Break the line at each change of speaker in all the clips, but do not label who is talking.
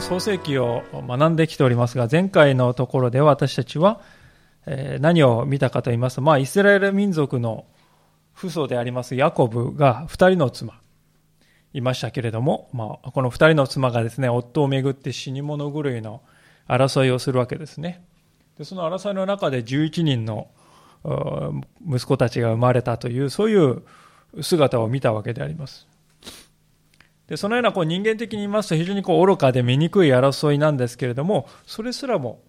創世記を学んできておりますが、前回のところで私たちは、え、何を見たかと言いますと、まあ、イスラエル民族の父祖でありますヤコブが二人の妻、いましたけれども、まあ、この二人の妻がですね、夫をめぐって死に物狂いの争いをするわけですね。でその争いの中で11人の息子たちが生まれたという、そういう姿を見たわけであります。でそのようなこう人間的に言いますと非常にこう愚かで醜い争いなんですけれども、それすらも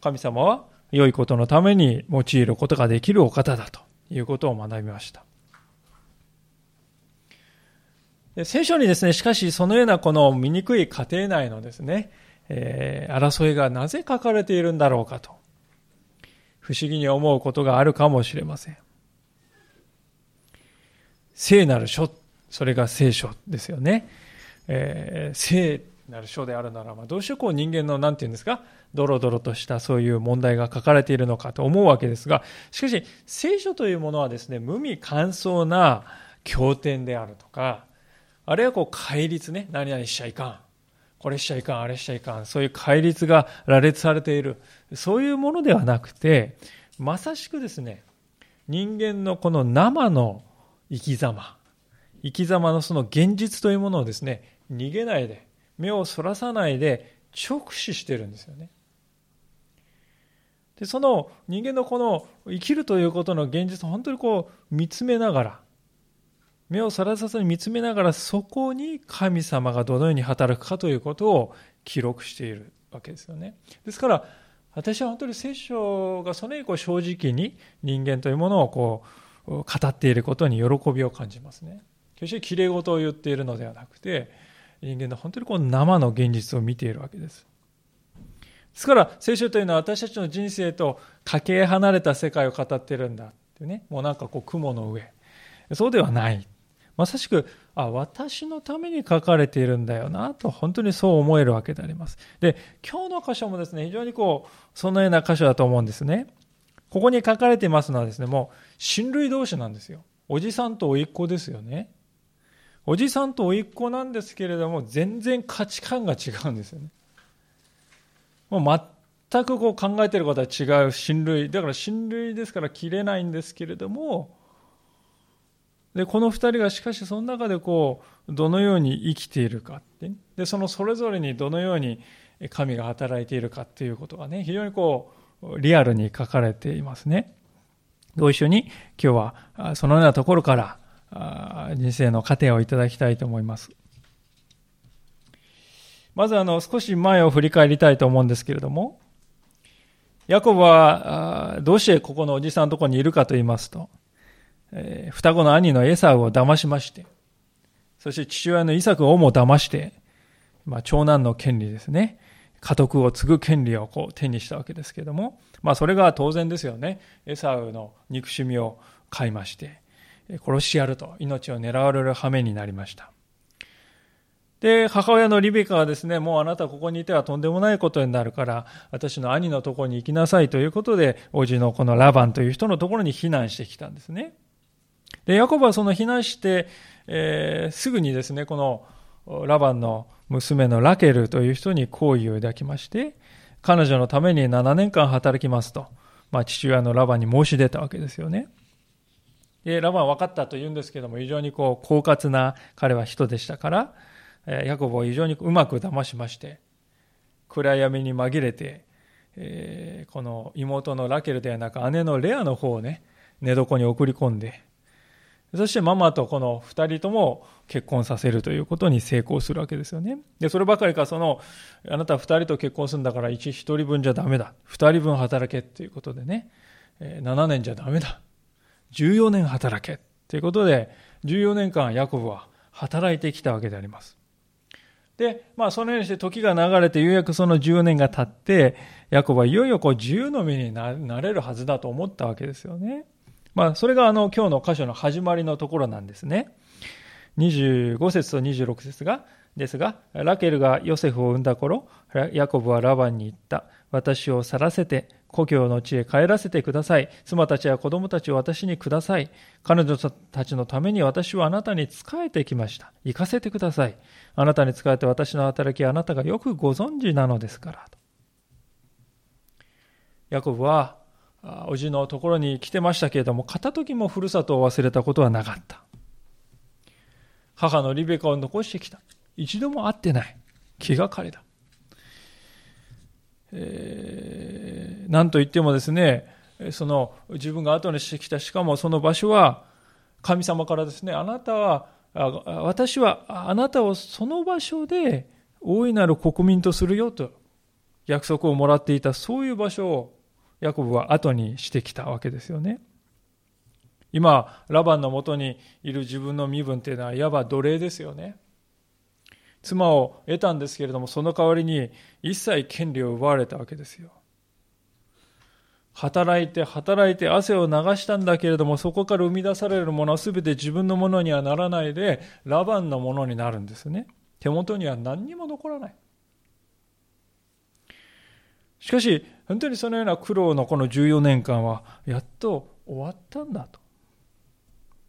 神様は良いことのために用いることができるお方だということを学びました。で聖書にですね、しかしそのようなこの醜い家庭内のですね、えー、争いがなぜ書かれているんだろうかと、不思議に思うことがあるかもしれません。聖なる書それが聖書ですよね。えー、聖なる書であるならば、どうしてこう人間の、なんていうんですか、ドロドロとしたそういう問題が書かれているのかと思うわけですが、しかし、聖書というものはですね、無味乾燥な経典であるとか、あるいはこう、戒律ね、何々しちゃいかん。これしちゃいかん、あれしちゃいかん。そういう戒律が羅列されている。そういうものではなくて、まさしくですね、人間のこの生の生き様、生き様のその現実というものをですね、逃げないで、目をそらさないで直視してるんですよね。で、その人間のこの生きるということの現実を本当にこう見つめながら、目をそらさずに見つめながらそこに神様がどのように働くかということを記録しているわけですよね。ですから、私は本当に聖書がそのように正直に人間というものをこう語っていることに喜びを感じますね。決してきれい事を言っているのではなくて、人間の本当にこの生の現実を見ているわけです。ですから、聖書というのは私たちの人生とかけ離れた世界を語ってるんだってね、もうなんかこう雲の上。そうではない。まさしく、あ、私のために書かれているんだよな、と本当にそう思えるわけであります。で、今日の箇所もですね、非常にこう、そのような箇所だと思うんですね。ここに書かれていますのはですね、もう、親類同士なんですよ。おじさんと甥っ子ですよね。おじさんと甥っ子なんですけれども、全然価値観が違うんですよね。もう全くこう考えていることは違う親類。だから親類ですから切れないんですけれども、で、この二人がしかしその中でこう、どのように生きているかって、で、そのそれぞれにどのように神が働いているかっていうことがね、非常にこう、リアルに書かれていますね。ご一緒に今日はそのようなところから人生の糧をいただきたいと思います。まずあの少し前を振り返りたいと思うんですけれども、ヤコブはどうしてここのおじさんのところにいるかと言いますと、え、双子の兄のエサウを騙しまして、そして父親のイサクをも騙して、まあ、長男の権利ですね。家督を継ぐ権利をこう手にしたわけですけれども、まあそれが当然ですよね。エサウの憎しみを買いまして、殺しやると命を狙われる羽目になりました。で、母親のリベカはですね、もうあなたここにいてはとんでもないことになるから、私の兄のところに行きなさいということで、おじのこのラバンという人のところに避難してきたんですね。で、ヤコブはその避難して、えー、すぐにですね、このラバンの娘のラケルという人に好意を抱きまして、彼女のために7年間働きますと、まあ、父親のラバンに申し出たわけですよね。で、ラバン分かったと言うんですけども、非常にこう、狡猾な彼は人でしたから、ヤコブを非常にうまく騙しまして、暗闇に紛れて、えー、この妹のラケルではなく姉のレアの方をね、寝床に送り込んで、そしてママとこの二人とも結婚させるということに成功するわけですよね。で、そればかりか、その、あなた二人と結婚するんだから一一人分じゃダメだ。二人分働けっていうことでね、7年じゃダメだ。14年働けということで、14年間ヤコブは働いてきたわけであります。で、まあそのようにして時が流れてようやくその14年が経って、ヤコブはいよいよこう自由の身になれるはずだと思ったわけですよね。まあそれがあの今日の箇所の始まりのところなんですね。25節と26節が、ですが、ラケルがヨセフを産んだ頃、ヤコブはラバンに言った。私を去らせて、故郷の地へ帰らせてください。妻たちや子供たちを私にください。彼女たちのために私はあなたに仕えてきました。行かせてください。あなたに仕えて私の働きはあなたがよくご存知なのですから。ヤコブは、おじのところに来てましたけれども、片時もふるさとを忘れたことはなかった。母のリベカを残してきた。一度も会ってない。気がかりだ。えー、なんといってもですね、その自分が後にしてきた、しかもその場所は神様からですね、あなたは、私はあなたをその場所で大いなる国民とするよと約束をもらっていた、そういう場所をヤコブは後にしてきたわけですよね。今、ラバンのもとにいる自分の身分っていうのは、いわば奴隷ですよね。妻を得たんですけれども、その代わりに一切権利を奪われたわけですよ。働いて働いて汗を流したんだけれども、そこから生み出されるものは全て自分のものにはならないで、ラバンのものになるんですね。手元には何にも残らない。しかし、本当にそのような苦労のこの14年間は、やっと終わったんだと。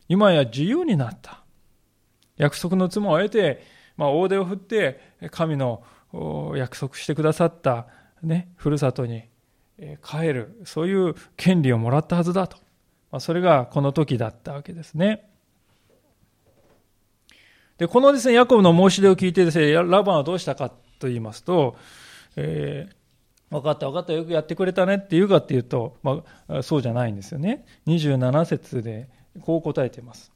今や自由になった。約束の妻を得て、まあ、大手を振って神の約束してくださった、ね、ふるさとに帰る。そういう権利をもらったはずだと、まあ、それがこの時だったわけですね。でこのですねヤコブの申し出を聞いてですねラバンはどうしたかと言いますと、えー、分かった分かったよくやってくれたねって言うかっていうと、まあ、そうじゃないんですよね。27節でこう答えています。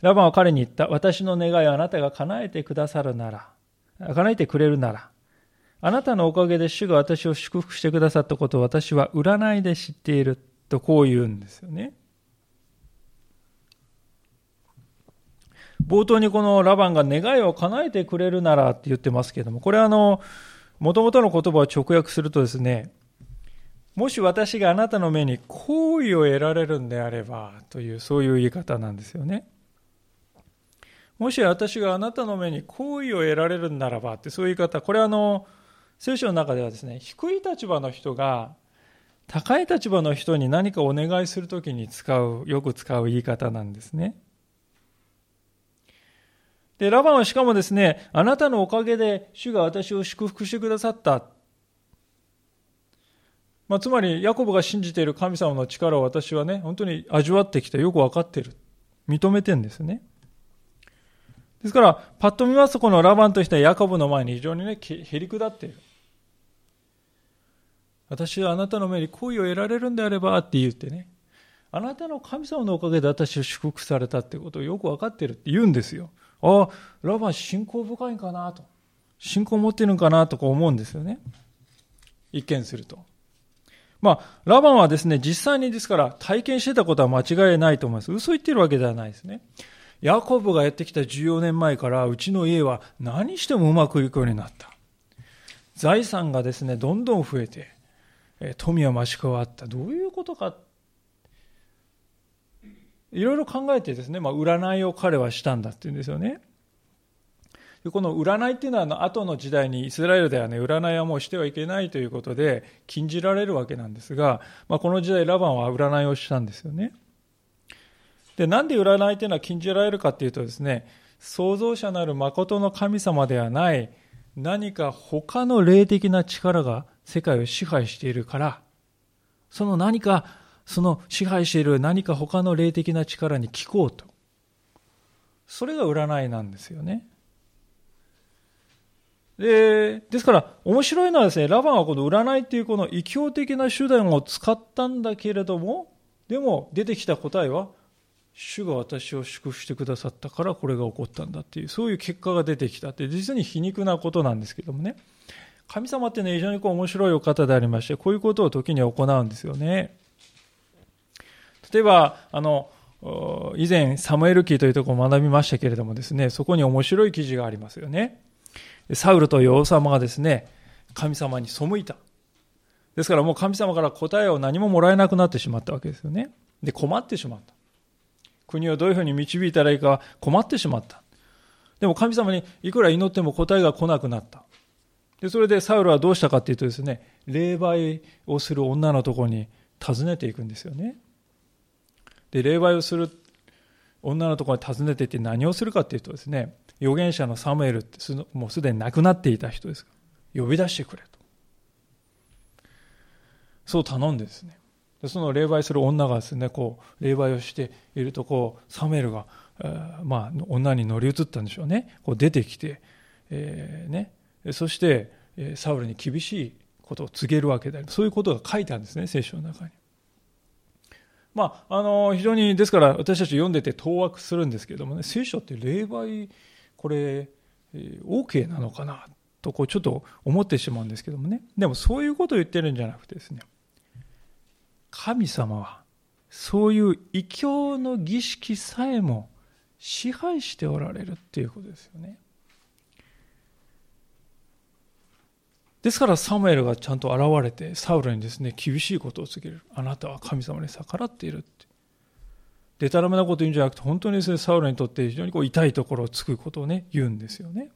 ラバンは彼に言った。私の願いをあなたが叶えてくださるなら、叶えてくれるなら、あなたのおかげで主が私を祝福してくださったことを私は占いで知っているとこう言うんですよね。冒頭にこのラバンが願いを叶えてくれるならって言ってますけども、これはあの、もともとの言葉を直訳するとですね、もし私があなたの目に好意を得られるんであればという、そういう言い方なんですよね。もし私があなたの目に好意を得られるならばってそういう言い方、これはあの、聖書の中ではですね、低い立場の人が高い立場の人に何かお願いするときに使う、よく使う言い方なんですね。で、ラバンはしかもですね、あなたのおかげで主が私を祝福してくださった。まあ、つまり、ヤコブが信じている神様の力を私はね、本当に味わってきてよくわかってる。認めてんですね。ですから、パッと見ますと、このラバンとしてはヤコブの前に非常にね、へりくだっている。私はあなたの目に好意を得られるんであればって言ってね、あなたの神様のおかげで私を祝福されたってことをよく分かってるって言うんですよ。ああ、ラバン信仰深いんかなと。信仰持ってるんかなとか思うんですよね。一見すると。まあ、ラバンはですね、実際にですから体験してたことは間違いないと思います。嘘言ってるわけではないですね。ヤコブがやってきた14年前からうちの家は何してもうまくいくようになった。財産がですね、どんどん増えて、富は増し加わった。どういうことか。いろいろ考えてですね、まあ、占いを彼はしたんだって言うんですよね。この占いっていうのはあの後の時代にイスラエルではね占いはもうしてはいけないということで禁じられるわけなんですが、まあ、この時代ラバンは占いをしたんですよね。で、なんで占いというのは禁じられるかというとですね、創造者なる誠の神様ではない何か他の霊的な力が世界を支配しているから、その何か、その支配している何か他の霊的な力に聞こうと。それが占いなんですよね。で、ですから、面白いのはですね、ラバンはこの占いっていうこの異教的な手段を使ったんだけれども、でも出てきた答えは、主が私を祝福してくださったからこれが起こったんだっていう、そういう結果が出てきたって、実に皮肉なことなんですけどもね。神様ってね、非常にこう面白いお方でありまして、こういうことを時に行うんですよね。例えば、あの、以前、サムエル記というところを学びましたけれどもですね、そこに面白い記事がありますよね。サウルという王様がですね、神様に背いた。ですからもう神様から答えを何ももらえなくなってしまったわけですよね。で、困ってしまった。国をどういうふうに導いたらいいか困ってしまった。でも神様にいくら祈っても答えが来なくなった。で、それでサウルはどうしたかっていうとですね、霊媒をする女のところに訪ねていくんですよね。で、霊媒をする女のところに訪ねていって何をするかっていうとですね、預言者のサムエルってもうすでに亡くなっていた人です呼び出してくれと。そう頼んでですね。その霊媒する女がですね、こう、霊媒をしていると、こう、サムエルが、まあ、女に乗り移ったんでしょうね。こう出てきて、えー、ね。そして、サウルに厳しいことを告げるわけである。そういうことが書いてあるんですね、聖書の中に。まあ、あの、非常に、ですから私たち読んでて当惑するんですけれどもね、聖書って霊媒、これ、OK なのかなと、こう、ちょっと思ってしまうんですけどもね。でもそういうことを言ってるんじゃなくてですね、神様は、そういう異教の儀式さえも支配しておられるっていうことですよね。ですからサムエルがちゃんと現れてサウルにですね厳しいことを告げる。あなたは神様に逆らっているって。でたらめなこと言うんじゃなくて本当にですねサウルにとって非常にこう痛いところをつくことをね言うんですよね。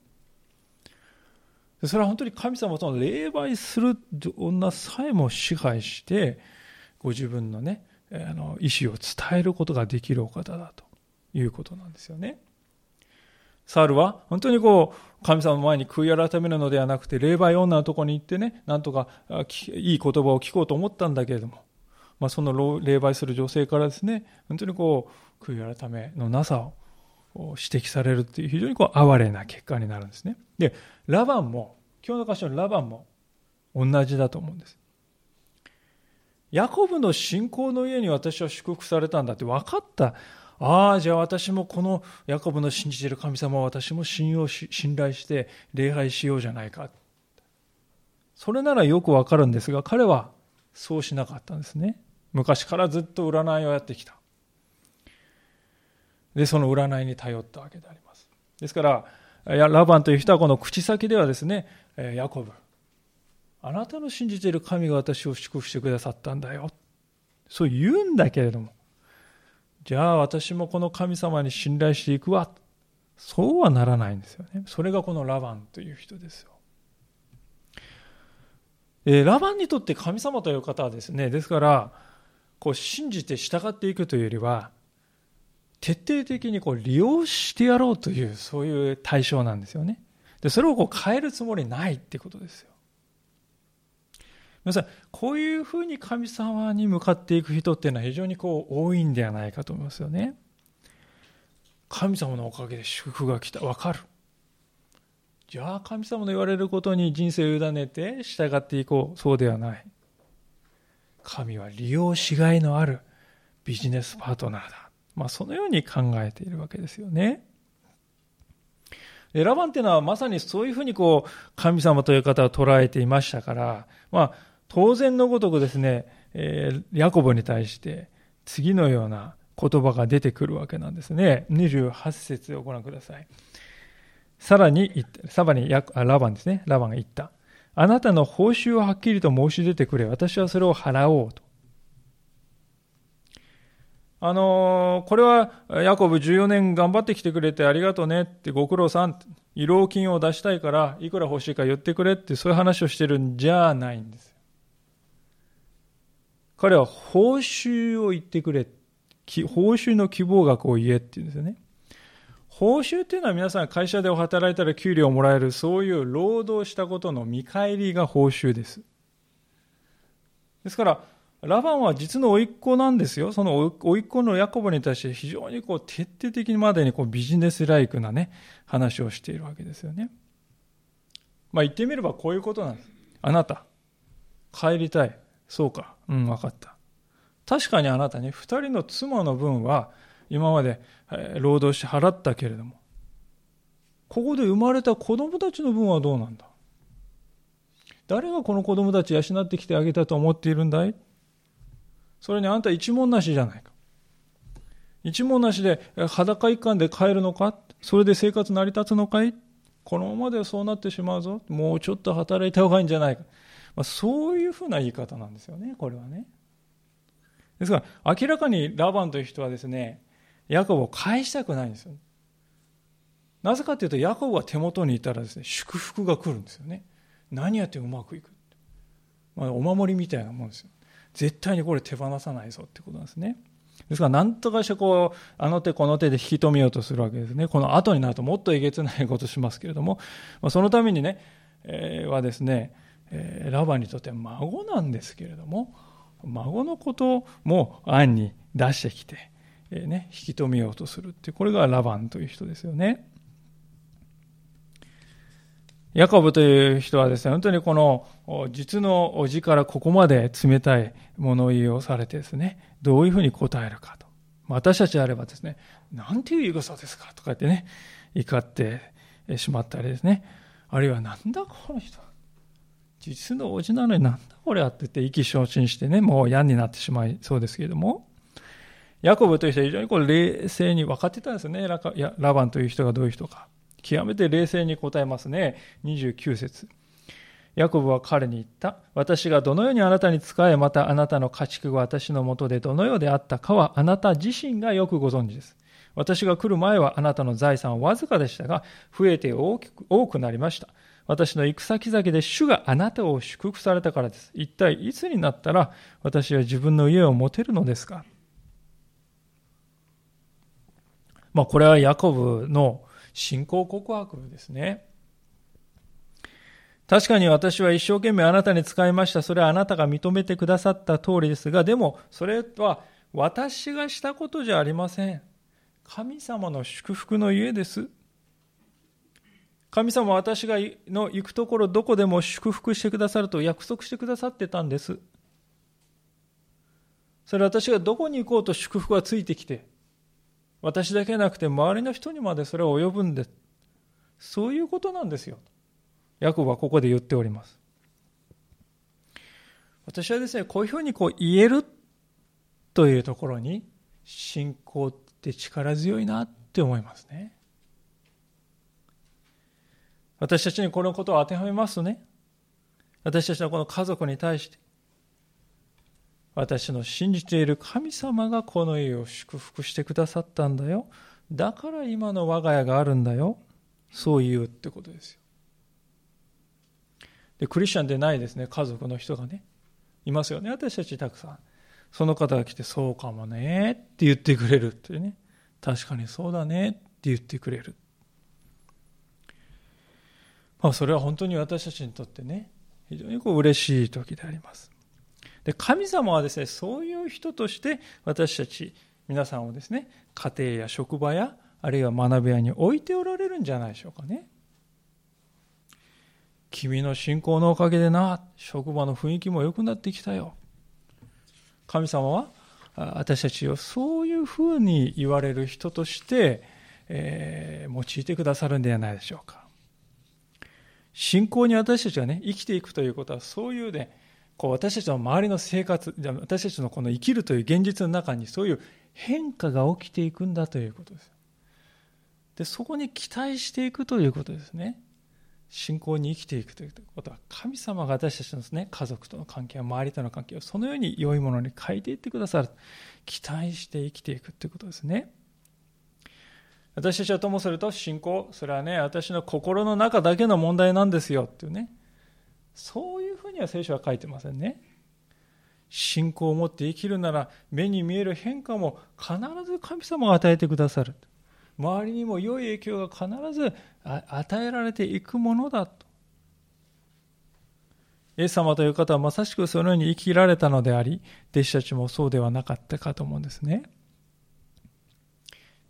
それは本当に神様との霊媒する女さえも支配してご自分のねあの意思を伝えることができるお方だということなんですよね。サウルは本当にこう神様の前に悔い改めるのではなくて霊媒女のところに行ってねなんとかいい言葉を聞こうと思ったんだけれども、まあ、その霊媒する女性からですね本当にこう悔い改めのなさを指摘されるっていう非常にこう哀れな結果になるんですね。でラバンも今日の箇所のラバンも同じだと思うんです。ヤコブの信仰の家に私は祝福されたんだって分かったああ、じゃあ私もこのヤコブの信じている神様を私も信用し、信頼して礼拝しようじゃないか。それならよくわかるんですが、彼はそうしなかったんですね。昔からずっと占いをやってきた。で、その占いに頼ったわけであります。ですから、ラバンという人はこの口先ではですね、ヤコブ、あなたの信じている神が私を祝福してくださったんだよ。そう言うんだけれども、じゃあ私もこの神様に信頼していくわ。そうはならないんですよね。それがこのラバンという人ですよ。えー、ラバンにとって神様という方はですね、ですから、こう信じて従っていくというよりは、徹底的にこう利用してやろうという、そういう対象なんですよね。で、それをこう変えるつもりないってことですよ。皆さん、こういうふうに神様に向かっていく人っていうのは非常にこう多いんではないかと思いますよね。神様のおかげで祝福が来た。わかる。じゃあ神様の言われることに人生を委ねて従っていこう。そうではない。神は利用しがいのあるビジネスパートナーだ。まあそのように考えているわけですよね。ラバンっていうのはまさにそういうふうにこう神様という方を捉えていましたから、まあ当然のごとくですね、えー、ヤコブに対して次のような言葉が出てくるわけなんですね。28節をご覧ください。さらに、さらにラバンですね。ラバンが言った。あなたの報酬をはっきりと申し出てくれ。私はそれを払おうと。あのー、これは、ヤコブ14年頑張ってきてくれてありがとうねってご苦労さん、慰労金を出したいから、いくら欲しいか言ってくれってそういう話をしてるんじゃないんです。彼は報酬を言ってくれ。報酬の希望額を言えって言うんですよね。報酬っていうのは皆さん会社で働いたら給料をもらえる、そういう労働したことの見返りが報酬です。ですから、ラバンは実の甥っ子なんですよ。その甥っ子のヤコブに対して非常にこう徹底的にまでにこうビジネスライクなね、話をしているわけですよね。まあ言ってみればこういうことなんです。あなた、帰りたい。そうか。うん、分かった。確かにあなたに二人の妻の分は今まで労働して払ったけれども、ここで生まれた子供たちの分はどうなんだ？誰がこの子供たち養ってきてあげたと思っているんだい？それにあんた一文なしじゃないか。一文なしで裸一貫で帰るのか？それで生活成り立つのかい？このままではそうなってしまうぞ。もうちょっと働いた方がいいんじゃないか。まあ、そういうふうな言い方なんですよね、これはね。ですから、明らかにラバンという人はですね、ヤコブを返したくないんですよ。なぜかというと、ヤコブが手元にいたらですね、祝福が来るんですよね。何やってうまくいく。まあ、お守りみたいなもんですよ。絶対にこれ手放さないぞってことなんですね。ですから、何とかしてこう、あの手この手で引き止めようとするわけですね。この後になるともっとえげつないことしますけれども、まあ、そのためにね、えー、はですね、え、ラバにとって孫なんですけれども、孫のことも案に出してきて、え、ね、引き止めようとするって、これがラバンという人ですよね。ヤコブという人はですね、本当にこの実のおじからここまで冷たい物言いをされてですね、どういうふうに答えるかと。私たちであればですね、なんていう言い草ですかとか言ってね、怒ってしまったりですね、あるいはなんだこの人。実のおじなのになんだこれはって言って意気消沈してね、もう嫌になってしまいそうですけれども、ヤコブという人は非常にこう冷静に分かってたんですよね、ラバンという人がどういう人か。極めて冷静に答えますね。29節ヤコブは彼に言った。私がどのようにあなたに仕え、またあなたの家畜が私のもとでどのようであったかはあなた自身がよくご存知です。私が来る前はあなたの財産はわずかでしたが、増えて大きく多くなりました。私の行く先々で主があなたを祝福されたからです。一体いつになったら私は自分の家を持てるのですか？まあこれはヤコブの信仰告白ですね。確かに私は一生懸命あなたに使いました。それはあなたが認めてくださった通りですが、でもそれは私がしたことじゃありません。神様の祝福の家です。神様は私がの行くところどこでも祝福してくださると約束してくださってたんです。それは私がどこに行こうと祝福がついてきて、私だけなくて周りの人にまでそれは及ぶんです。そういうことなんですよ。ヤコブはここで言っております。私はですね、こういうふうにこう言えるというところに信仰って力強いなって思いますね。私たちにこのことを当てはめますとね、私たちのこの家族に対して、私の信じている神様がこの家を祝福してくださったんだよ。だから今の我が家があるんだよ。そう言うってことですよ。で、クリスチャンでないですね、家族の人がね、いますよね、私たちたくさん。その方が来て、そうかもねって言ってくれるってね。確かにそうだねって言ってくれる。まあ、それは本当に私たちにとってね、非常にこう嬉しい時であります。で神様はですねそういう人として私たち皆さんをですね家庭や職場やあるいは学び屋に置いておられるんじゃないでしょうかね。君の信仰のおかげでな職場の雰囲気も良くなってきたよ。神様は私たちをそういうふうに言われる人として、えー、用いてくださるんではないでしょうか。信仰に私たちがね生きていくということはそういうねこう私たちの周りの生活、私たちのこの生きるという現実の中にそういう変化が起きていくんだということです。で、そこに期待していくということですね。信仰に生きていくということは、神様が私たちのですね、家族との関係、周りとの関係をそのように良いものに変えていってくださる。期待して生きていくということですね。私たちはともすると信仰、それはね、私の心の中だけの問題なんですよっていうね。そういうふうには聖書は書いてませんね。信仰を持って生きるなら目に見える変化も必ず神様が与えてくださる。周りにも良い影響が必ず与えられていくものだと。イエス様という方はまさしくそのように生きられたのであり、弟子たちもそうではなかったかと思うんですね。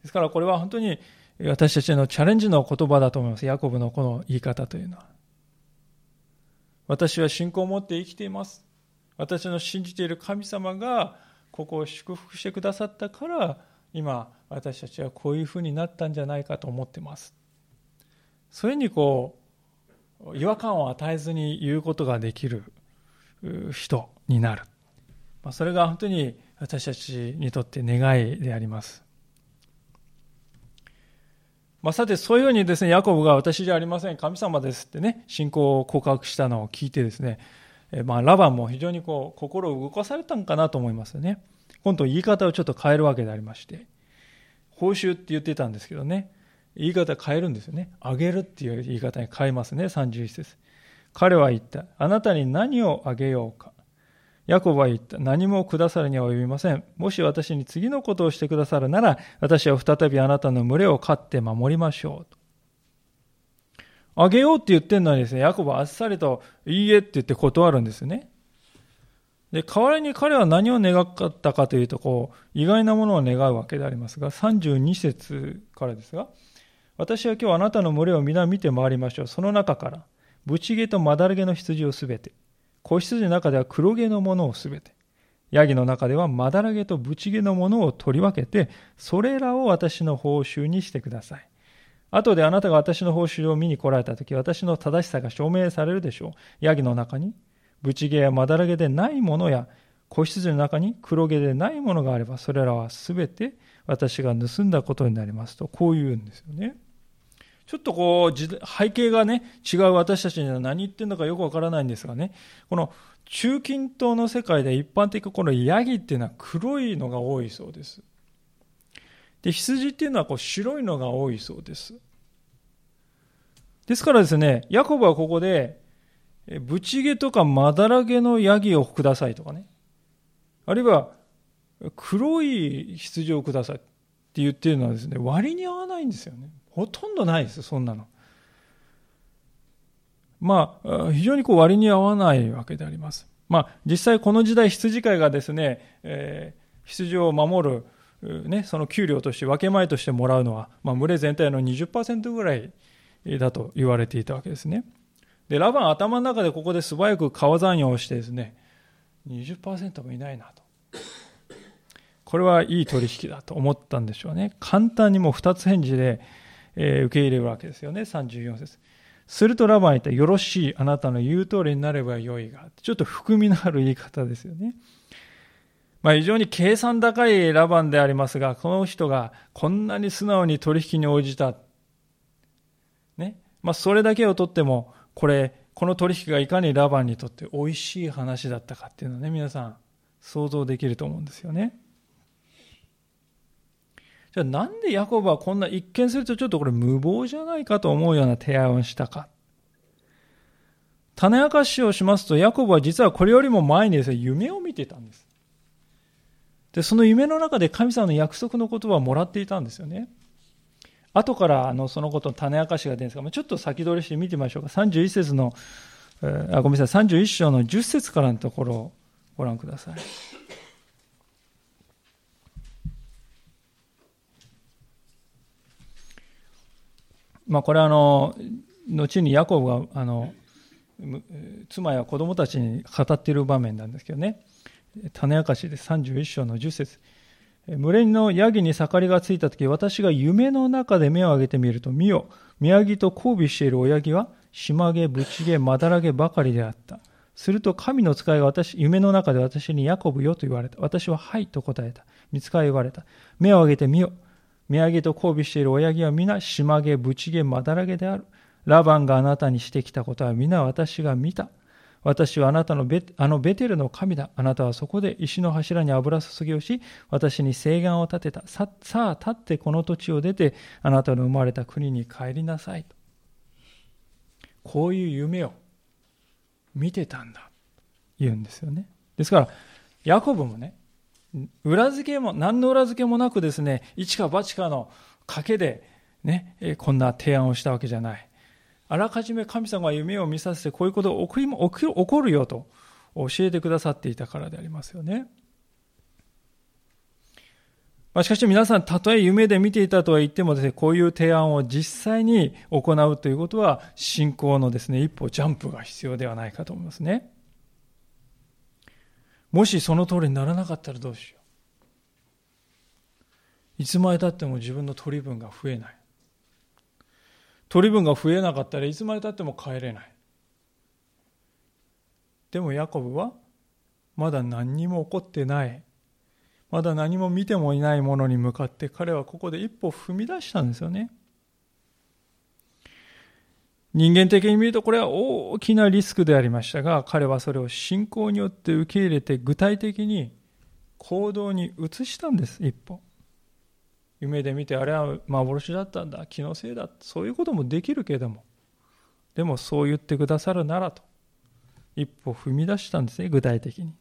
ですからこれは本当に私たちのチャレンジの言葉だと思います。ヤコブのこの言い方というのは。私は信仰を持って生きています。私の信じている神様がここを祝福してくださったから今私たちはこういうふうになったんじゃないかと思ってます。それにこう違和感を与えずに言うことができる人になる。それが本当に私たちにとって願いであります。まあ、さて、そういうふうにですね、ヤコブが私じゃありません、神様ですってね、信仰を告白したのを聞いてですね、えまあ、ラバンも非常にこう、心を動かされたんかなと思いますよね。今度言い方をちょっと変えるわけでありまして、報酬って言ってたんですけどね、言い方変えるんですよね。あげるっていう言い方に変えますね、31節。彼は言った。あなたに何をあげようか。ヤコブは言った。何もくださるには及びません。もし私に次のことをしてくださるなら、私は再びあなたの群れを飼って守りましょう。あげようって言ってんのにですね、ヤコブはあっさりと、いいえって言って断るんですね。で、代わりに彼は何を願ったかというと、こう、意外なものを願うわけでありますが、32節からですが、私は今日あなたの群れを皆見て回りましょう。その中から、ブチ毛とまだら毛の羊をすべて、子羊の中では黒毛のものをすべて、ヤギの中ではまだら毛とブチ毛のものを取り分けて、それらを私の報酬にしてください。後であなたが私の報酬を見に来られたとき、私の正しさが証明されるでしょう。ヤギの中に、ブチ毛やまだら毛でないものや、子羊の中に黒毛でないものがあれば、それらはすべて私が盗んだことになりますと、こう言うんですよね。ちょっとこう、背景がね、違う私たちには何言ってんのかよくわからないんですがね、この中近東の世界で一般的このヤギっていうのは黒いのが多いそうです。で、羊っていうのはこう白いのが多いそうです。ですからですね、ヤコブはここで、ブチ毛とかまだら毛のヤギをくださいとかね、あるいは黒い羊をくださいって言ってるのはですね、割に合わないんですよね。ほとんどないです、そんなの。まあ、非常にこう割に合わないわけであります。まあ、実際この時代羊飼いがですね、えー、羊を守る、ね、その給料として分け前としてもらうのは、まあ、群れ全体の20%ぐらいだと言われていたわけですね。で、ラバン頭の中でここで素早く川残用をしてですね、20%もいないなと。これはいい取引だと思ったんでしょうね。簡単にもう2つ返事で、え、受け入れるわけですよね。34節。するとラバンは言った。よろしい。あなたの言う通りになればよいが。ちょっと含みのある言い方ですよね。まあ非常に計算高いラバンでありますが、この人がこんなに素直に取引に応じた。ね。まあそれだけをとっても、これ、この取引がいかにラバンにとって美味しい話だったかっていうのはね、皆さん想像できると思うんですよね。じゃあなんでヤコブはこんな一見するとちょっとこれ無謀じゃないかと思うような提案をしたか。種明かしをしますと、ヤコブは実はこれよりも前にですね、夢を見てたんです。で、その夢の中で神様の約束の言葉をもらっていたんですよね。後からあのそのことの種明かしが出るんですが、ちょっと先取りして見てみましょうか。31節の、あごめんなさい、31章の10節からのところをご覧ください。まあ、これはあの後にヤコブがあの妻や子供たちに語っている場面なんですけどね。種明かしで31章の10節群れのヤギに盛りがついた時私が夢の中で目を上げてみると見よ。宮城と交尾している親木は島毛ぶち毛まだら毛ばかりであった。すると神の使いが私夢の中で私にヤコブよと言われた。私ははいと答えた。見つかり言われた。目を上げてみよ。見上げと交尾している親木は皆、島毛、ぶち毛、まだらげである。ラバンがあなたにしてきたことは皆私が見た。私はあなたのベあのベテルの神だ。あなたはそこで石の柱に油注ぎをし、私に誓願を立てた。ささあ、立ってこの土地を出て、あなたの生まれた国に帰りなさい。こういう夢を見てたんだ。言うんですよね。ですから、ヤコブもね、裏付けも、何の裏付けもなくですね、一か八かの賭けで、ね、こんな提案をしたわけじゃない。あらかじめ神様が夢を見させて、こういうことが起こるよと教えてくださっていたからでありますよね。ま、しかし皆さん、たとえ夢で見ていたとは言ってもですね、こういう提案を実際に行うということは、信仰のですね、一歩ジャンプが必要ではないかと思いますね。もしその通りにならなかったらどうしよう。いつまでたっても自分の取り分が増えない。取り分が増えなかったらいつまでたっても帰れない。でもヤコブはまだ何にも起こってない。まだ何も見てもいないものに向かって彼はここで一歩踏み出したんですよね。人間的に見るとこれは大きなリスクでありましたが、彼はそれを信仰によって受け入れて具体的に行動に移したんです、一歩。夢で見てあれは幻だったんだ気のせいだそういうこともできるけれども。でもそう言ってくださるならと。一歩踏み出したんですね具体的に、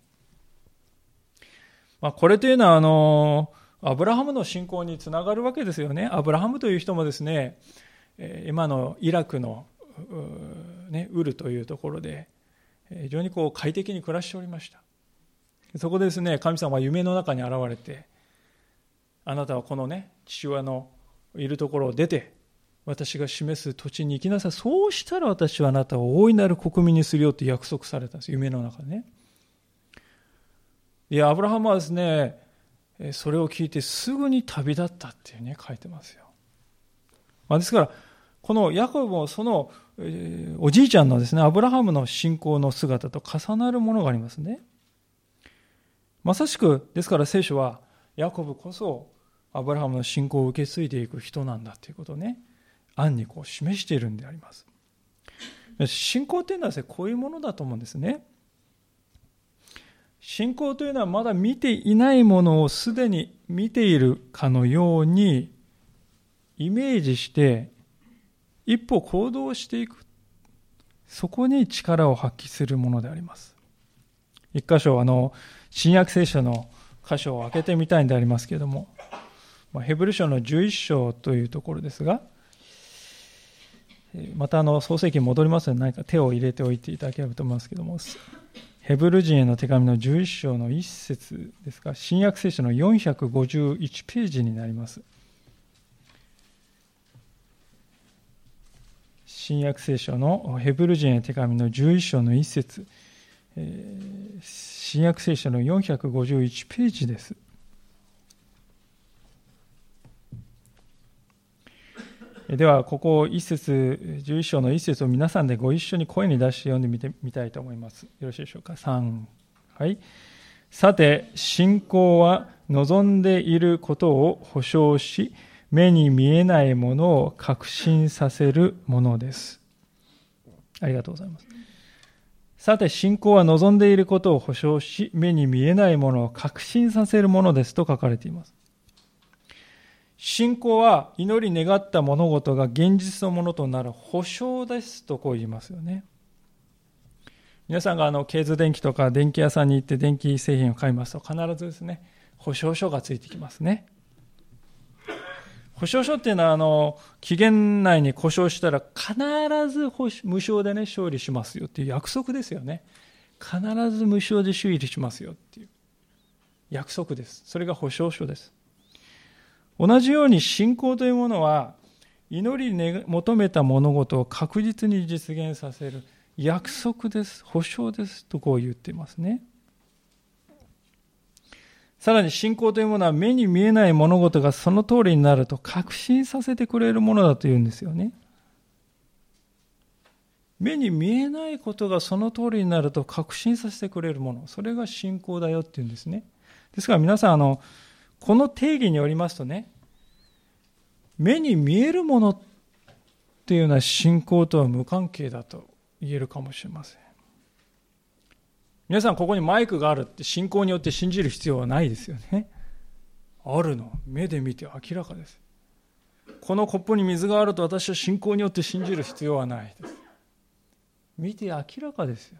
まあ、これというのはあのアブラハムの信仰につながるわけですよね。アブラハムという人もですね今のイラクのね、ウルというところで非常にこう快適に暮らしておりました。そこでですね神様は夢の中に現れてあなたはこのね父親のいるところを出て私が示す土地に行きなさい。そうしたら私はあなたを大いなる国民にするよって約束されたんです。夢の中でね。いやアブラハムはですねそれを聞いてすぐに旅立ったっていうね書いてますよ、まあ、ですからこのヤコブもその、えー、おじいちゃんのですねアブラハムの信仰の姿と重なるものがありますね。まさしくですから聖書はヤコブこそアブラハムの信仰を受け継いでいく人なんだということをね暗にこう示しているんであります。信仰というのはですねこういうものだと思うんですね。信仰というのはまだ見ていないものをすでに見ているかのようにイメージして一歩行動していく。そこに力を発揮するものであります。一箇所あの新約聖書の箇所を開けてみたいんでありますけれどもヘブル書の11章というところですがまたあの創世記に戻りますので何か手を入れておいていただければと思いますけれどもヘブル人への手紙の11章の1節ですが新約聖書の451ページになります。新約聖書のヘブル人へ手紙の11章の1節新約聖書の451ページですでは、ここ一節、11章の一節を皆さんでご一緒に声に出して読んでみてみたいと思います。よろしいでしょうか？3、はい。さて、信仰は望んでいることを保証し、目に見えないものを確信させるものです。ありがとうございます。さて、信仰は望んでいることを保証し、目に見えないものを確信させるものですと書かれています。信仰は祈り願った物事が現実のものとなる保証ですとこう言いますよね。皆さんがあの、ケーズ電気とか電気屋さんに行って電気製品を買いますと必ずですね、保証書がついてきますね。保証書っていうのはあの、期限内に故障したら必ず無償でね、勝利しますよっていう約束ですよね。必ず無償で修理しますよっていう約束です。それが保証書です。同じように信仰というものは祈り求めた物事を確実に実現させる約束です保証ですとこう言っていますねさらに信仰というものは目に見えない物事がその通りになると確信させてくれるものだというんですよね。目に見えないことがその通りになると確信させてくれるもの。それが信仰だよっていうんですね。ですから皆さんあのこの定義によりますとね、目に見えるものっていうのは信仰とは無関係だと言えるかもしれません。皆さんここにマイクがあるって信仰によって信じる必要はないですよね。あるの。目で見て明らかです。このコップに水があると私は信仰によって信じる必要はないです。見て明らかですよ。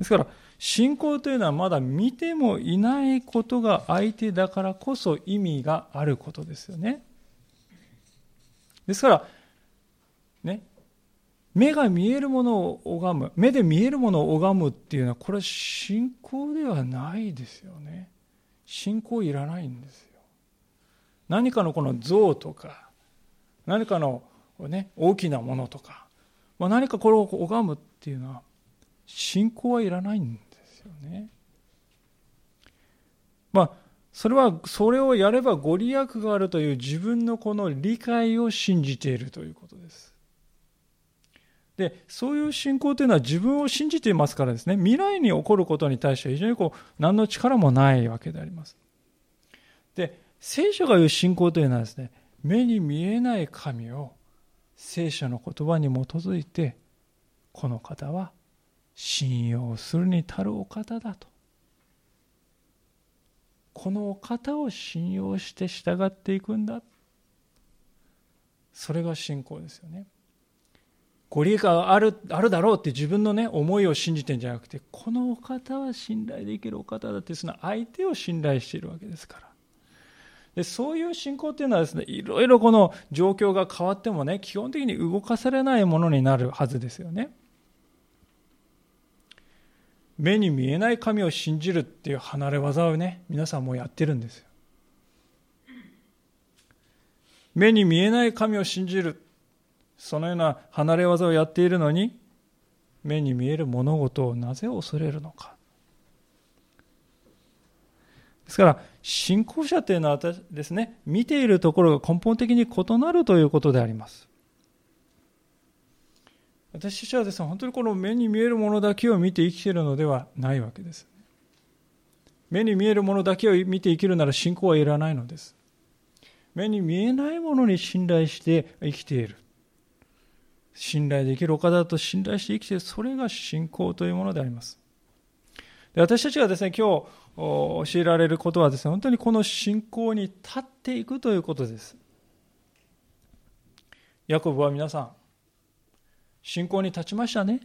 ですから、信仰というのはまだ見てもいないことが相手だからこそ意味があることですよね。ですから、目が見えるものを拝む、目で見えるものを拝むっていうのは、これは信仰ではないですよね。信仰いらないんですよ。何かのこの像とか、何かの、ね、大きなものとか、ま、何かこれを拝むっていうのは、信仰はいらないんですよね。まあ、それは、それをやればご利益があるという自分のこの理解を信じているということです。で、そういう信仰というのは自分を信じていますからですね、未来に起こることに対して非常にこう、何の力もないわけであります。で、聖書が言う信仰というのはですね、目に見えない神を聖書の言葉に基づいて、この方は信用するに足るお方だとこのお方を信用して従っていくんだ。それが信仰ですよね。ご利益があるあるだろうって自分のね思いを信じてんじゃなくてこのお方は信頼できるお方だってその相手を信頼しているわけですから。でそういう信仰っていうのはですねいろいろこの状況が変わってもね基本的に動かされないものになるはずですよね。目に見えない神を信じるっていう離れ技をね皆さんもやってるんですよ。目に見えない神を信じるそのような離れ技をやっているのに目に見える物事をなぜ恐れるのかですから信仰者というのはですね見ているところが根本的に異なるということであります私たちはですね、本当にこの目に見えるものだけを見て生きているのではないわけです。目に見えるものだけを見て生きるなら信仰はいらないのです。目に見えないものに信頼して生きている。信頼できるお方だと信頼して生きている。それが信仰というものであります。で私たちがですね、今日教えられることはですね、本当にこの信仰に立っていくということです。ヤコブは皆さん、信仰に立ちましたね。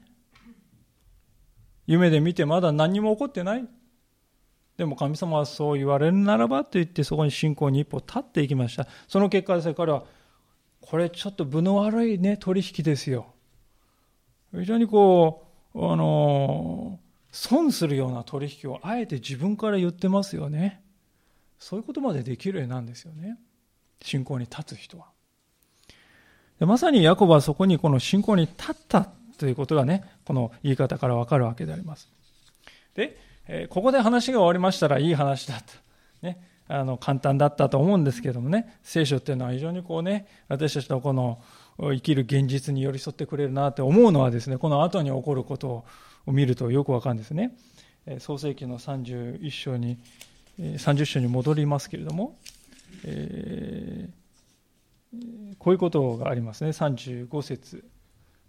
夢で見てまだ何も起こってない。でも神様はそう言われるならばと言ってそこに信仰に一歩立っていきました。その結果ですね、彼は、これちょっと分の悪いね、取引ですよ。非常にこう、あの、損するような取引をあえて自分から言ってますよね。そういうことまでできる絵なんですよね。信仰に立つ人は。でまさにヤコブはそこにこの信仰に立ったということがね、この言い方からわかるわけであります。で、えここで話が終わりましたらいい話だと。ね、あの簡単だったと思うんですけどもね、聖書っていうのは非常にこうね、私たちのこの生きる現実に寄り添ってくれるなって思うのはですね、この後に起こることを見るとよくわかるんですね。創世紀の31章に、30章に戻りますけれども、えーこういうことがありますね。35節。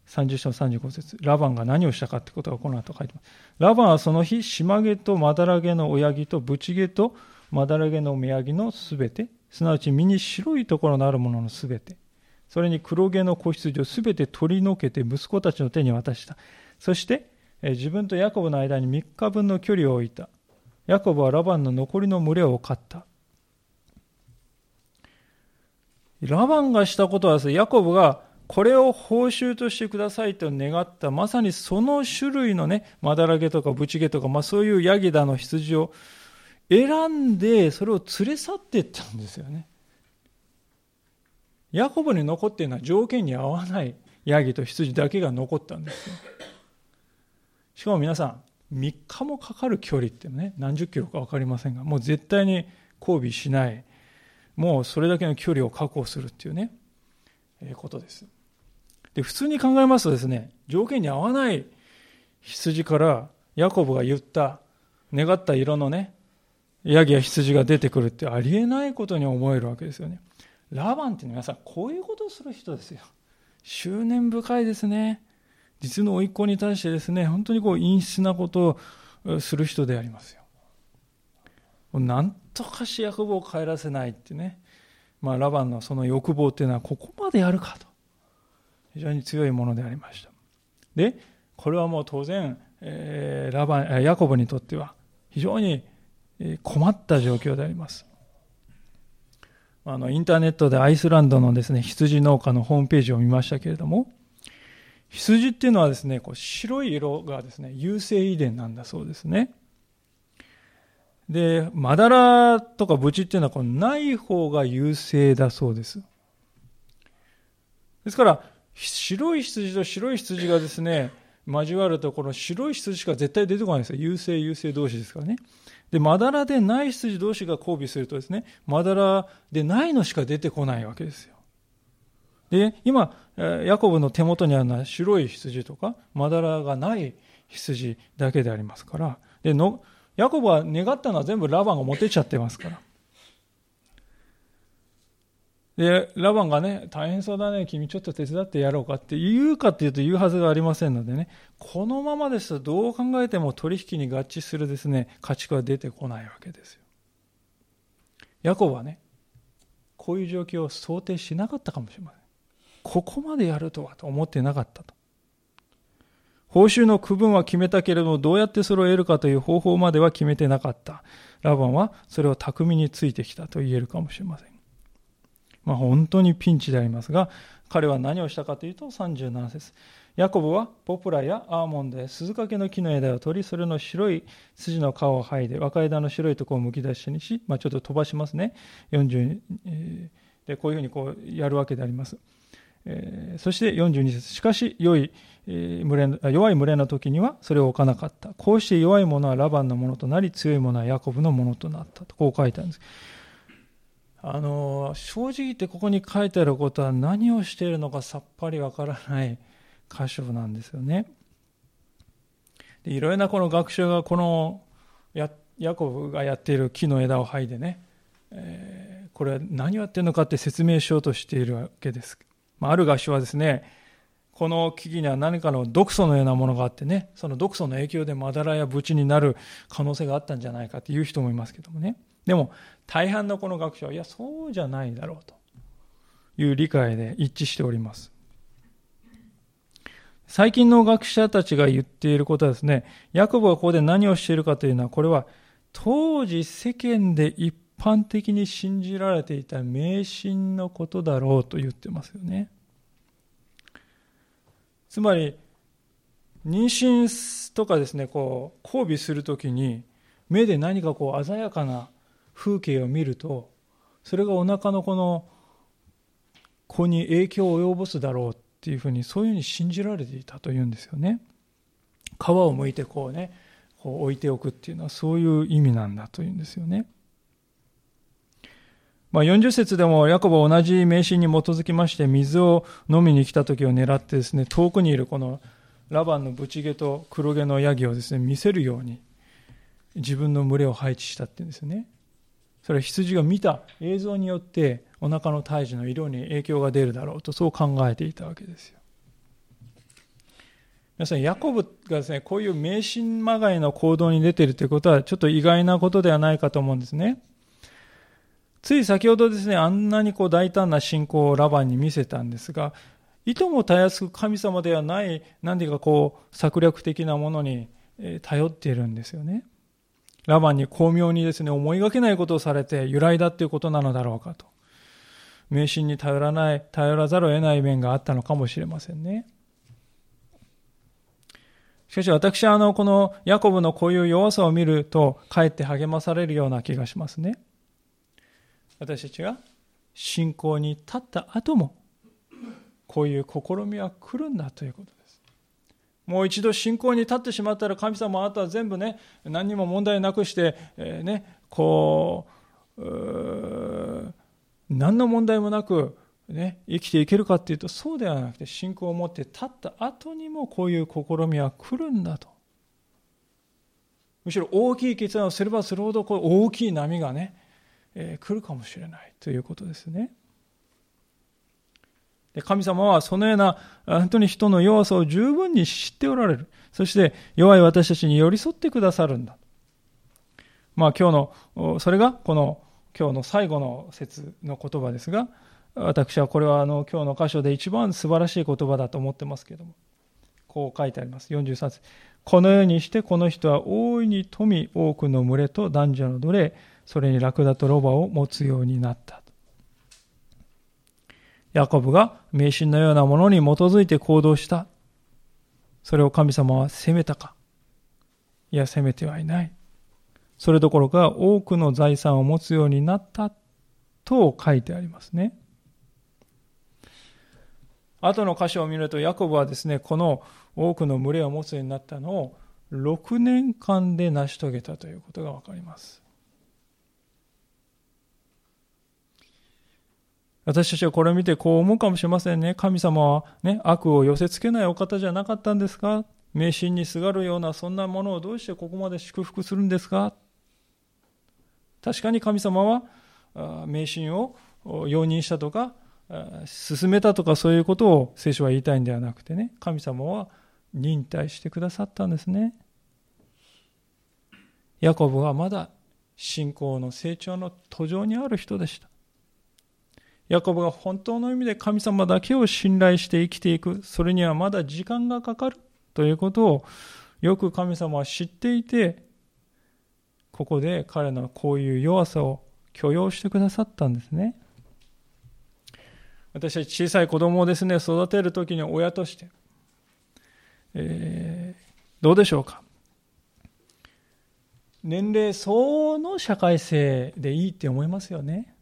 30章35節ラバンが何をしたかってことがこの後書いてます。ラバンはその日、島毛とまだら毛の親木とブチ毛とまだら毛の目ヤギのすべて、すなわち身に白いところのあるもののすべて、それに黒毛の子羊をすべて取り除けて息子たちの手に渡した。そして、自分とヤコブの間に3日分の距離を置いた。ヤコブはラバンの残りの群れを飼った。ラバンがしたことはですね、ヤコブがこれを報酬としてくださいと願った、まさにその種類のね、まだらげとかブチゲとか、まあそういうヤギだの羊を選んで、それを連れ去っていったんですよね。ヤコブに残っているのは条件に合わないヤギと羊だけが残ったんですよ。しかも皆さん、3日もかかる距離ってね、何十キロか分かりませんが、もう絶対に交尾しない。もうそれだけの距離を確保するっていうね、えー、ことです。で、普通に考えますとですね、条件に合わない羊からヤコブが言った、願った色のね、ヤギや羊が出てくるってありえないことに思えるわけですよね。ラバンって皆さん、こういうことをする人ですよ。執念深いですね。実の甥っ子に対してですね、本当にこう陰湿なことをする人でありますよ。なんとかしヤコブを帰らせないってね、まあ、ラバンのその欲望っていうのはここまでやるかと非常に強いものでありましたでこれはもう当然、えー、ラバンヤコブにとっては非常に困った状況でありますあのインターネットでアイスランドのですね羊農家のホームページを見ましたけれども羊っていうのはですねこう白い色がですね優性遺伝なんだそうですねで、まだらとかブチっていうのはこのない方が優勢だそうです。ですから、白い羊と白い羊がですね、交わると、この白い羊しか絶対出てこないんですよ。優勢優勢同士ですからね。で、まだらでない羊同士が交尾するとですね、まだらでないのしか出てこないわけですよ。で、今、ヤコブの手元にあるのは白い羊とか、まだらがない羊だけでありますから、で、のヤコブは願ったのは全部ラバンが持てちゃってますから。で、ラバンがね、大変そうだね、君ちょっと手伝ってやろうかって言うかっていうと言うはずがありませんのでね、このままですとどう考えても取引に合致するですね、価値は出てこないわけですよ。ヤコブはね、こういう状況を想定しなかったかもしれません。ここまでやるとはと思ってなかったと。報酬の区分は決めたけれども、どうやってそれを得るかという方法までは決めてなかった。ラバンはそれを巧みについてきたと言えるかもしれません。まあ本当にピンチでありますが、彼は何をしたかというと37節。ヤコブはポプラやアーモンドや鈴掛の木の枝を取り、それの白い筋の皮を剥いで、若枝の白いところをむき出しにし、まあ、ちょっと飛ばしますね。40、で、こういうふうにこうやるわけであります。えー、そして42節。しかし良い、群れ弱い群れの時にはそれを置かなかった。こうして弱いものはラバンのものとなり強いものはヤコブのものとなった。とこう書いてあるんです。あの正直言ってここに書いてあることは何をしているのかさっぱりわからない箇所なんですよねでいろいろなこの学者がこのヤヤコブがやっている木の枝を剥いでね、えー、これは何をやってるのかって説明しようとしているわけですまある合唱はですね、この木々には何かの毒素のようなものがあってね、その毒素の影響でまだらやブチになる可能性があったんじゃないかっていう人もいますけどもね。でも、大半のこの学者は、いや、そうじゃないだろうという理解で一致しております。最近の学者たちが言っていることはですね、ヤコブがここで何をしているかというのは、これは当時世間で一般的に信じられていた迷信のことだろうと言ってますよね。つまり、妊娠とかですね、こう、交尾するときに、目で何かこう鮮やかな風景を見ると、それがお腹のこの子に影響を及ぼすだろうっていうふうに、そういうふうに信じられていたというんですよね。皮を剥いてこうね、こう置いておくっていうのはそういう意味なんだというんですよね。まあ、40節でもヤコブは同じ迷信に基づきまして水を飲みに来た時を狙ってですね遠くにいるこのラバンのブチ毛と黒毛のヤギをですね見せるように自分の群れを配置したっていうんですよねそれは羊が見た映像によってお腹の胎児の色に影響が出るだろうとそう考えていたわけですよ皆さんヤコブがですねこういう迷信まがいの行動に出ているということはちょっと意外なことではないかと思うんですねつい先ほどですね、あんなにこう大胆な信仰をラバンに見せたんですが、いともたやすく神様ではない、何ていうかこう、策略的なものに頼っているんですよね。ラバンに巧妙にですね、思いがけないことをされて、由来だっていうことなのだろうかと。迷信に頼らない、頼らざるを得ない面があったのかもしれませんね。しかし私はあの、このヤコブのこういう弱さを見ると、かえって励まされるような気がしますね。私たちが信仰に立った後もこういう試みは来るんだということですもう一度信仰に立ってしまったら神様あなたは全部ね何にも問題なくして、えー、ねこう何の問題もなくね、生きていけるかっていうとそうではなくて信仰を持って立った後にもこういう試みは来るんだとむしろ大きい決断をすればするほどこう大きい波がねえー、来るかもしれないということですね。で神様はそのような本当に人の弱さを十分に知っておられる。そして弱い私たちに寄り添ってくださるんだ。まあ今日の、それがこの今日の最後の説の言葉ですが、私はこれはあの今日の箇所で一番素晴らしい言葉だと思ってますけども、こう書いてあります。43節。このようにしてこの人は大いに富多くの群れと男女の奴隷、それにラクダとロバを持つようになった。ヤコブが迷信のようなものに基づいて行動した。それを神様は責めたか？いや、責めてはいない。それどころか多くの財産を持つようになったと書いてありますね。後の箇所を見ると、ヤコブはですね、この多くの群れを持つようになったのを6年間で成し遂げたということがわかります。私たちはこれを見てこう思うかもしれませんね。神様はね、悪を寄せつけないお方じゃなかったんですか？迷信にすがるようなそんなものをどうしてここまで祝福するんですか？確かに神様は迷信を容認したとか進めたとかそういうことを聖書は言いたいんではなくてね神様は忍耐してくださったんですねヤコブはまだ信仰の成長の途上にある人でした。ヤコブが本当の意味で神様だけを信頼して生きていく、それにはまだ時間がかかるということをよく神様は知っていて、ここで彼のこういう弱さを許容してくださったんですね。私たち小さい子供をですね、育てるときに親として、えー、どうでしょうか？年齢相応の社会性でいいって思いますよね。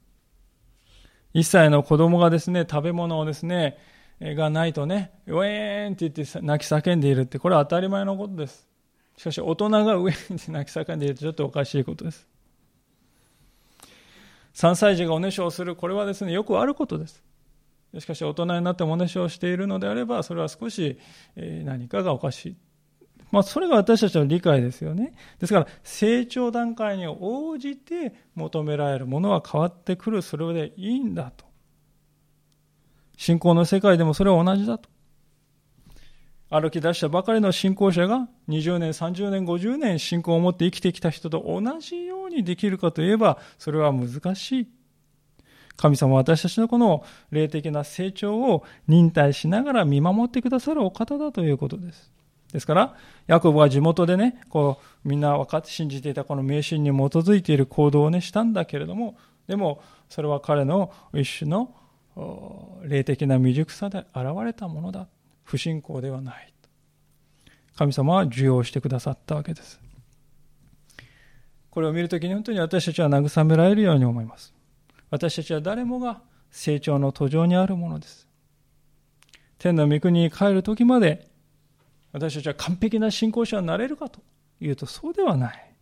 1歳の子供がですね、食べ物をですね、がないとね、ウェーンって言って泣き叫んでいるって、これは当たり前のことです。しかし大人がウェーンって泣き叫んでいるとちょっとおかしいことです。3歳児がおねしょをする、これはですね、よくあることです。しかし大人になってもおねしょをしているのであれば、それは少し何かがおかしい。まあ、それが私たちの理解ですよね。ですから、成長段階に応じて求められるものは変わってくる、それでいいんだと。信仰の世界でもそれは同じだと。歩き出したばかりの信仰者が20年、30年、50年信仰を持って生きてきた人と同じようにできるかといえば、それは難しい。神様は私たちのこの霊的な成長を忍耐しながら見守ってくださるお方だということです。ですから、ヤコブは地元でね、こう、みんな分かって信じていたこの迷信に基づいている行動をね、したんだけれども、でも、それは彼の一種の霊的な未熟さで現れたものだ。不信仰ではない。神様は受容してくださったわけです。これを見るときに本当に私たちは慰められるように思います。私たちは誰もが成長の途上にあるものです。天の御国に帰る時まで私たちは完璧な信仰者になれるかというとそうではない。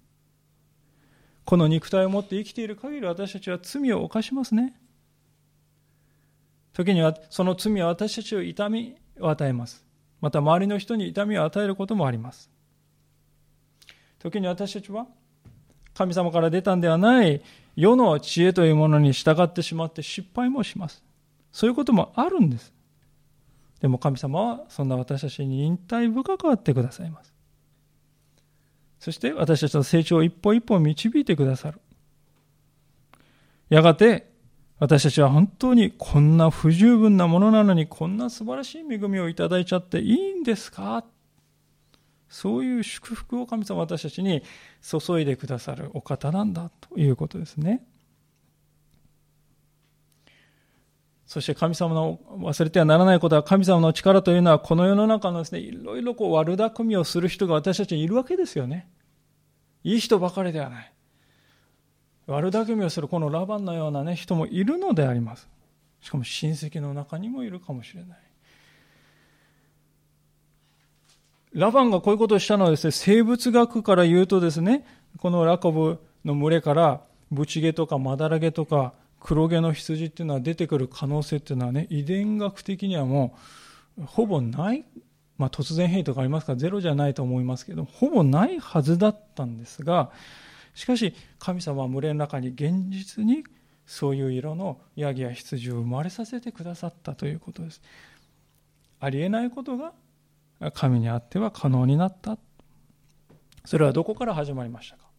この肉体を持って生きている限り私たちは罪を犯しますね。時にはその罪は私たちを痛みを与えます。また周りの人に痛みを与えることもあります。時に私たちは神様から出たんではない世の知恵というものに従ってしまって失敗もします。そういうこともあるんです。でも神様はそんな私たちに引退深くあってくださいます。そして私たちの成長を一歩一歩導いてくださる。やがて私たちは本当にこんな不十分なものなのにこんな素晴らしい恵みをいただいちゃっていいんですか？そういう祝福を神様私たちに注いでくださるお方なんだということですね。そして神様の忘れてはならないことは神様の力というのはこの世の中のですね、いろいろこう悪巧みをする人が私たちにいるわけですよね。いい人ばかりではない。悪巧みをするこのラバンのようなね、人もいるのであります。しかも親戚の中にもいるかもしれない。ラバンがこういうことをしたのはですね、生物学から言うとですね、このラコブの群れからブチゲとかマダラゲとか黒毛の羊っていうのは出てくる可能性っていうのはね、遺伝学的にはもう、ほぼない、まあ突然変異とかありますからゼロじゃないと思いますけど、ほぼないはずだったんですが、しかし神様は群れの中に現実にそういう色のヤギや羊を生まれさせてくださったということです。ありえないことが神にあっては可能になった。それはどこから始まりましたか？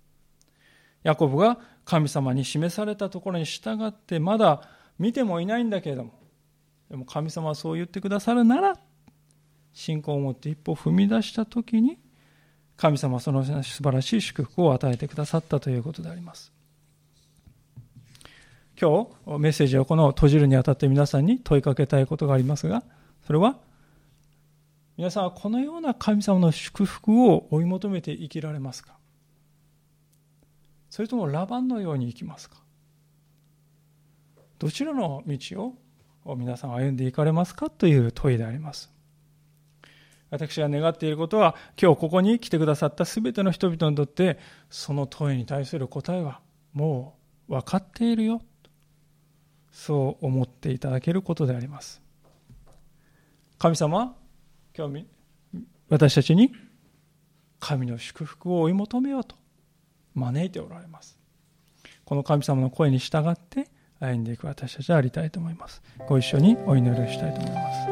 ヤコブが神様に示されたところに従ってまだ見てもいないんだけれどもでも神様はそう言ってくださるなら信仰を持って一歩踏み出した時に神様はその素晴らしい祝福を与えてくださったということであります。今日メッセージをこの閉じるにあたって皆さんに問いかけたいことがありますがそれは皆さんはこのような神様の祝福を追い求めて生きられますか？それともラバンのように生きますか？どちらの道を皆さん歩んでいかれますかという問いであります。私が願っていることは、今日ここに来てくださった全ての人々にとって、その問いに対する答えは、もう分かっているよ。そう思っていただけることであります。神様、今日、私たちに、神の祝福を追い求めようと招いておられます。この神様の声に従って歩んでいく私たちでありたいと思います。ご一緒にお祈りをしたいと思います。